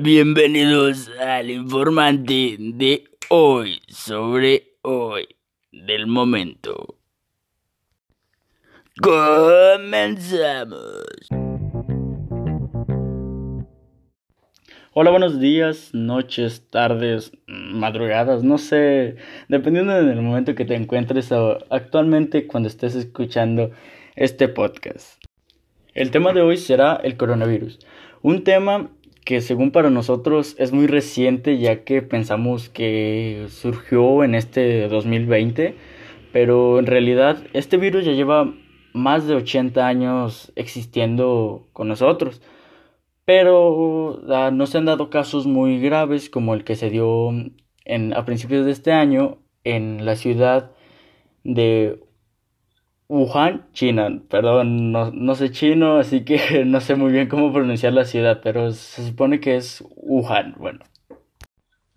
Bienvenidos al informante de hoy sobre hoy del momento. Comenzamos. Hola, buenos días, noches, tardes, madrugadas, no sé, dependiendo del momento que te encuentres actualmente cuando estés escuchando este podcast. El tema de hoy será el coronavirus, un tema que según para nosotros es muy reciente ya que pensamos que surgió en este 2020, pero en realidad este virus ya lleva más de 80 años existiendo con nosotros. Pero ah, no se han dado casos muy graves como el que se dio en, a principios de este año en la ciudad de Wuhan, China. Perdón, no, no, sé chino, así que no sé muy bien cómo pronunciar la ciudad, pero se supone que es Wuhan. Bueno.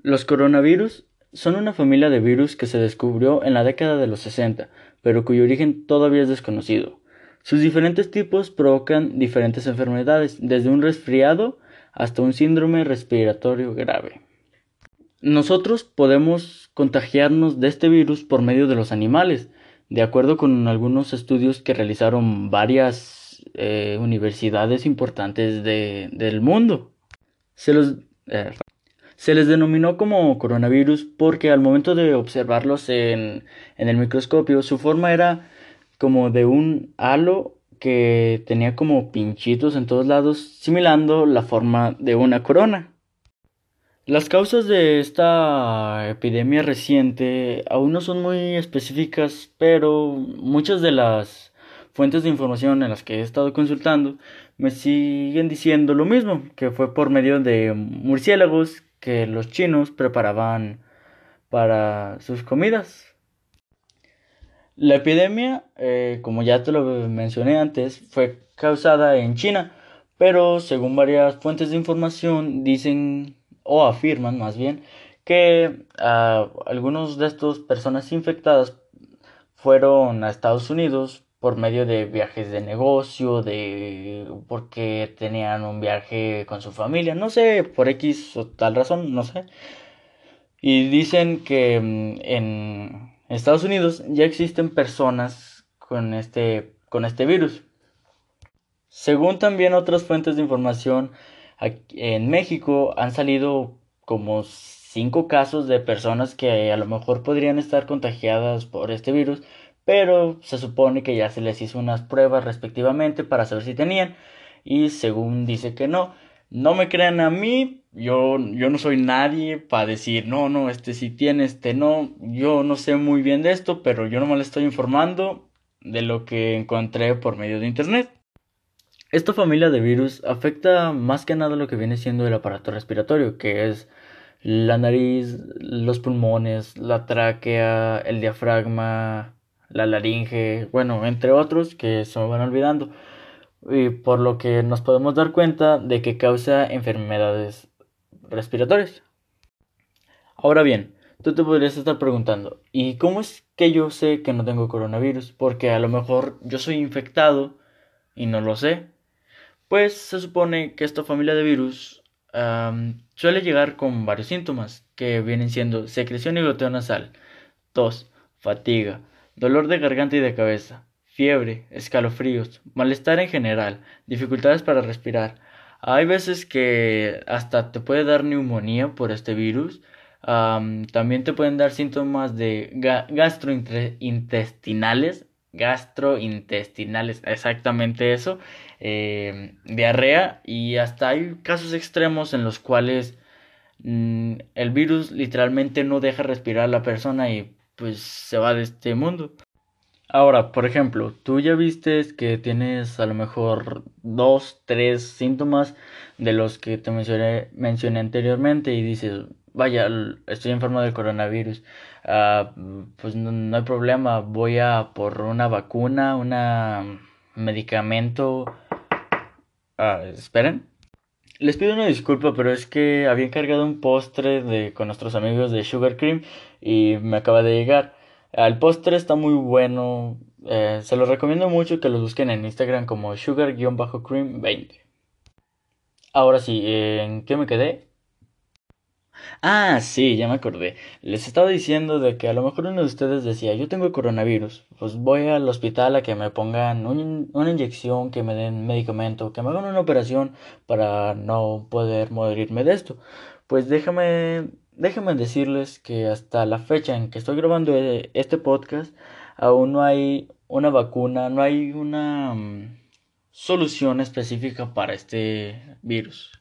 Los coronavirus son una familia de virus que se descubrió en la década de los 60, pero cuyo origen todavía es desconocido. Sus diferentes tipos provocan diferentes enfermedades, desde un resfriado hasta un síndrome respiratorio grave. Nosotros podemos contagiarnos de este virus por medio de los animales, de acuerdo con algunos estudios que realizaron varias eh, universidades importantes del mundo. Se, eh, se les denominó como coronavirus porque al momento de observarlos en, en el microscopio su forma era como de un halo que tenía como pinchitos en todos lados, similando la forma de una corona. Las causas de esta epidemia reciente aún no son muy específicas, pero muchas de las fuentes de información en las que he estado consultando me siguen diciendo lo mismo, que fue por medio de murciélagos que los chinos preparaban para sus comidas. La epidemia, eh, como ya te lo mencioné antes, fue causada en China, pero según varias fuentes de información dicen o afirman más bien que ah, algunos de estas personas infectadas fueron a Estados Unidos por medio de viajes de negocio, de porque tenían un viaje con su familia, no sé, por X o tal razón, no sé. Y dicen que mm, en Estados Unidos ya existen personas con este, con este virus. Según también otras fuentes de información, en México han salido como cinco casos de personas que a lo mejor podrían estar contagiadas por este virus, pero se supone que ya se les hizo unas pruebas respectivamente para saber si tenían y según dice que no. No me crean a mí, yo, yo no soy nadie para decir, no, no, este sí tiene, este no. Yo no sé muy bien de esto, pero yo no me le estoy informando de lo que encontré por medio de internet. Esta familia de virus afecta más que nada lo que viene siendo el aparato respiratorio, que es la nariz, los pulmones, la tráquea, el diafragma, la laringe, bueno, entre otros que se me van olvidando. Y por lo que nos podemos dar cuenta de que causa enfermedades respiratorios. Ahora bien, tú te podrías estar preguntando, ¿y cómo es que yo sé que no tengo coronavirus? Porque a lo mejor yo soy infectado y no lo sé. Pues se supone que esta familia de virus suele llegar con varios síntomas que vienen siendo secreción y goteo nasal, tos, fatiga, dolor de garganta y de cabeza, fiebre, escalofríos, malestar en general, dificultades para respirar, hay veces que hasta te puede dar neumonía por este virus. también te pueden dar síntomas de gastrointestinales. Gastrointestinales, exactamente eso. Em, diarrea y hasta hay casos extremos en los cuales mm, el virus literalmente no deja respirar a la persona y pues se va de este mundo. Ahora, por ejemplo, tú ya viste que tienes a lo mejor dos, tres síntomas de los que te mencioné, mencioné anteriormente y dices, vaya, estoy enfermo del coronavirus. Ah, pues no, hay problema, voy a por una vacuna, un medicamento. Ah, esperen. Les pido una disculpa, pero es que había encargado un postre de, con nuestros amigos de Sugar Cream y me acaba de llegar. El postre está muy bueno. Eh, se lo recomiendo mucho que lo busquen en Instagram como sugar-cream20. Ahora sí, ¿en qué me quedé? Ah, sí, ya me acordé. Les estaba diciendo de que a lo mejor uno de ustedes decía, yo tengo coronavirus, pues voy al hospital a que me pongan una inyección, que me den medicamento, que me hagan una operación para no poder morirme de esto. Pues déjame, déjame decirles que hasta la fecha en que estoy grabando e, este podcast, aún no hay una vacuna, no hay una mm, solución específica para este virus.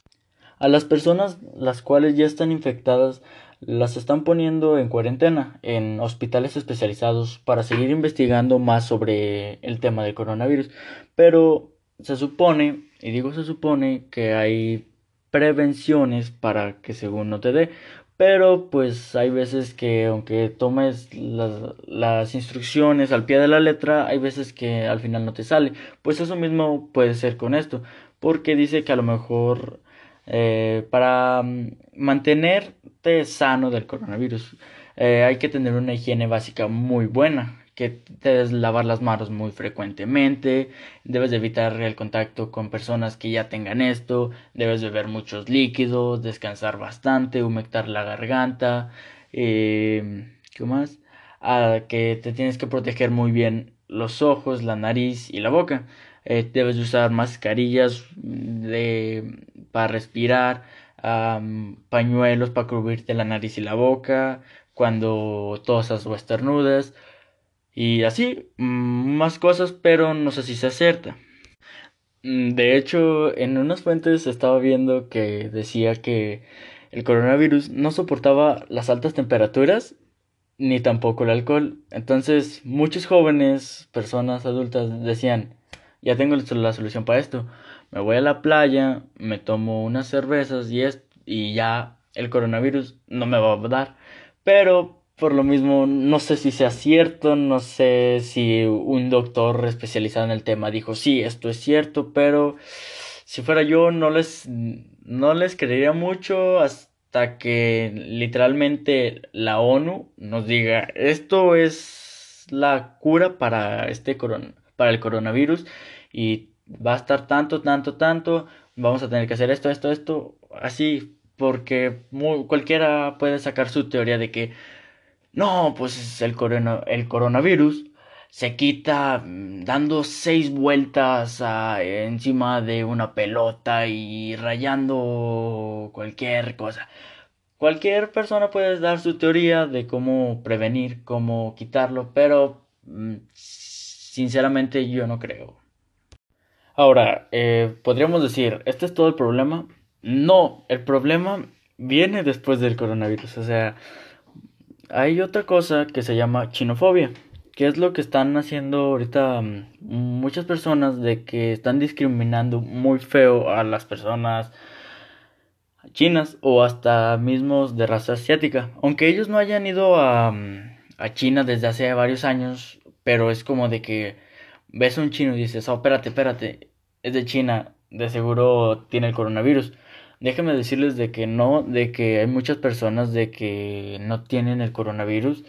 A las personas las cuales ya están infectadas las están poniendo en cuarentena en hospitales especializados para seguir investigando más sobre el tema del coronavirus. Pero se supone, y digo se supone, que hay prevenciones para que según no te dé. Pero pues hay veces que aunque tomes las, las, instrucciones al pie de la letra, hay veces que al final no te sale. Pues eso mismo puede ser con esto. Porque dice que a lo mejor eh, para mm, mantenerte sano del coronavirus eh, hay que tener una higiene básica muy buena que debes lavar las manos muy frecuentemente, debes evitar el contacto con personas que ya tengan esto, debes beber muchos líquidos, descansar bastante, humectar la garganta, eh, ¿qué más? Ah, que te tienes que proteger muy bien los ojos, la nariz y la boca. Eh, debes usar mascarillas de, para respirar, pañuelos para cubrirte la nariz y la boca cuando tosas o estornudas y así mm, más cosas pero no sé si se acerta mm, de hecho en unas fuentes estaba viendo que decía que el coronavirus no soportaba las altas temperaturas ni tampoco el alcohol entonces muchos jóvenes personas adultas decían ya tengo la solución para esto. Me voy a la playa, me tomo unas cervezas y, es, y ya el coronavirus no me va a dar. Pero por lo mismo, no sé si sea cierto, no sé si un doctor especializado en el tema dijo, sí, esto es cierto, pero si fuera yo no les, no les creería mucho hasta que literalmente la ONU nos diga, esto es la cura para este corona, para el coronavirus y va a estar tanto, tanto, tanto, vamos a tener que hacer esto, esto, esto, así, porque cualquiera puede sacar su teoría de que no, pues el, el coronavirus se quita mm, dando seis vueltas encima de una pelota y rayando cualquier cosa. Cualquier persona puede dar su teoría de cómo prevenir, cómo quitarlo, pero mm, sinceramente yo no creo. Ahora, eh, podríamos decir, ¿este es todo el problema? No, el problema viene después del coronavirus. O sea, hay otra cosa que se llama chinofobia, que es lo que están haciendo ahorita mm, muchas personas de que están discriminando muy feo a las personas chinas o hasta mismos de raza asiática. Aunque ellos no hayan ido a, mm, a China desde hace varios años, pero es como de que ves a un chino y dices, oh, espérate, espérate, es de China, de seguro tiene el coronavirus. Déjenme decirles de que no, de que hay muchas personas de que no tienen el coronavirus,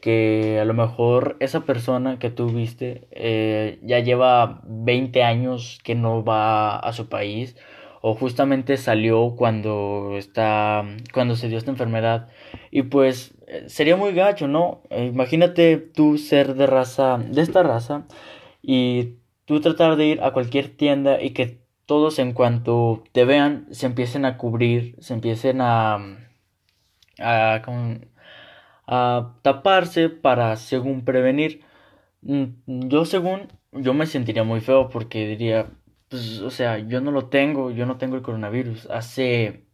que a lo mejor esa persona que tú viste eh, ya lleva 20 años que no va a su país o justamente salió cuando está cuando se dio esta enfermedad y pues eh, sería muy gacho, ¿no? imagínate tú ser de raza de esta raza y tú tratar de ir a cualquier tienda y que todos en cuanto te vean se empiecen a cubrir, se empiecen a, a, a taparse para según prevenir. Mm, yo según, yo me sentiría muy feo porque diría, pues, o sea, yo no lo tengo, yo no tengo el coronavirus. Hace,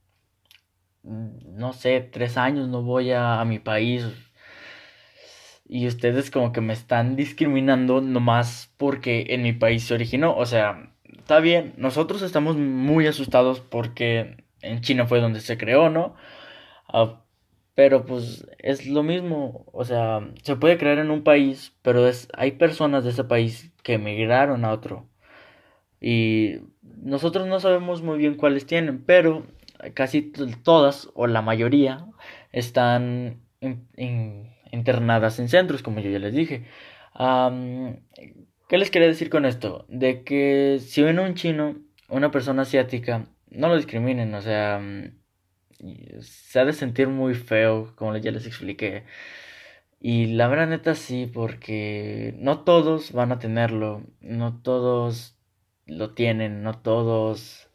mm, no sé, tres años no voy a, a mi país y ustedes como que me están discriminando nomás porque en mi país se originó. O sea, está bien, nosotros estamos muy asustados porque en China fue donde se creó, ¿no? Ah, pero pues es lo mismo, o sea, se puede crear en un país, pero es, hay personas de ese país que emigraron a otro. Y nosotros no sabemos muy bien cuáles tienen, pero casi todas o la mayoría están en internadas en centros, como yo ya les dije. ¿Qué les quería decir con esto? De que si ven a un chino, una persona asiática, no lo discriminen, o sea, se ha de sentir muy feo, como ya les expliqué. Y la verdad neta sí, porque no todos van a tenerlo, no todos lo tienen, no todos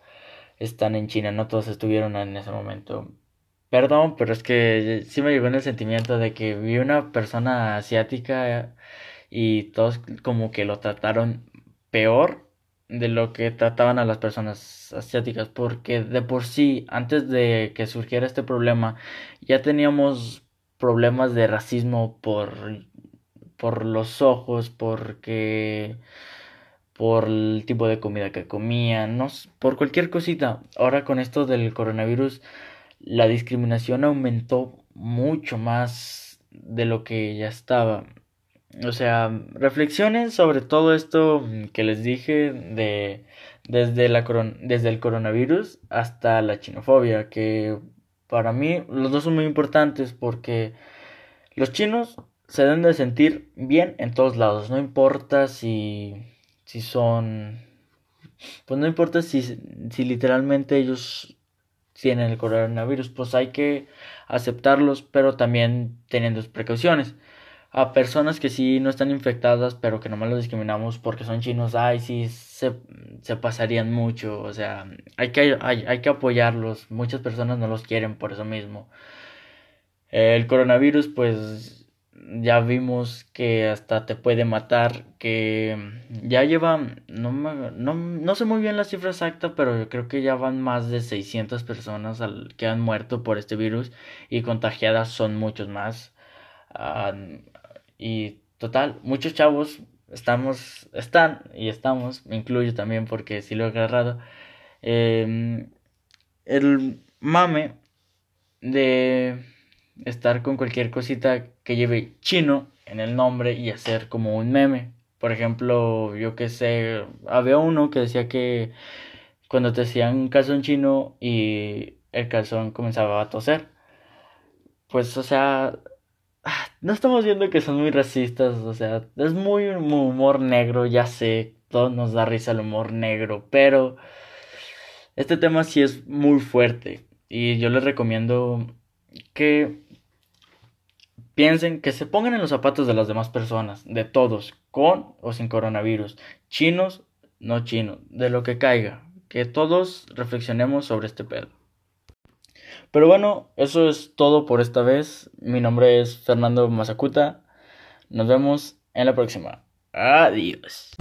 están en China, no todos estuvieron en ese momento. Perdón, pero es que sí me llegó en el sentimiento de que vi una persona asiática y todos como que lo trataron peor de lo que trataban a las personas asiáticas, porque de por sí, antes de que surgiera este problema, ya teníamos problemas de racismo por, por los ojos, porque por el tipo de comida que comían, no, por cualquier cosita. Ahora con esto del coronavirus, la discriminación aumentó mucho más de lo que ya estaba. O sea, reflexiones sobre todo esto que les dije de desde, la, desde el coronavirus hasta la chinofobia, que para mí los dos son muy importantes porque los chinos se deben de sentir bien en todos lados, no importa si, si son, pues no importa si, si literalmente ellos tienen el coronavirus, pues hay que aceptarlos, pero también teniendo precauciones a personas que sí no están infectadas, pero que nomás los discriminamos porque son chinos, ay, sí, se, se pasarían mucho, o sea, hay que, hay, hay que apoyarlos, muchas personas no los quieren por eso mismo. El coronavirus, pues ya vimos que hasta te puede matar, que ya lleva, no, no, no sé muy bien la cifra exacta, pero yo creo que ya van más de 600 personas al, que han muerto por este virus y contagiadas son muchos más. Y total, muchos chavos estamos, están y estamos, me incluyo también porque sí lo he agarrado. Em, el mame de estar con cualquier cosita que lleve chino en el nombre y hacer como un meme. Por ejemplo, yo que sé, había uno que decía que cuando te hacían un calzón chino y el calzón comenzaba a toser. Pues, o sea, no estamos viendo que son muy racistas, o sea, es muy humor negro, ya sé, todo nos da risa el humor negro, pero este tema sí es muy fuerte y yo les recomiendo que piensen, que se pongan en los zapatos de las demás personas, de todos, con o sin coronavirus, chinos, no chinos, de lo que caiga, que todos reflexionemos sobre este pedo. Pero bueno, eso es todo por esta vez. Mi nombre es Fernando Mazacuta. Nos vemos en la próxima. Adiós.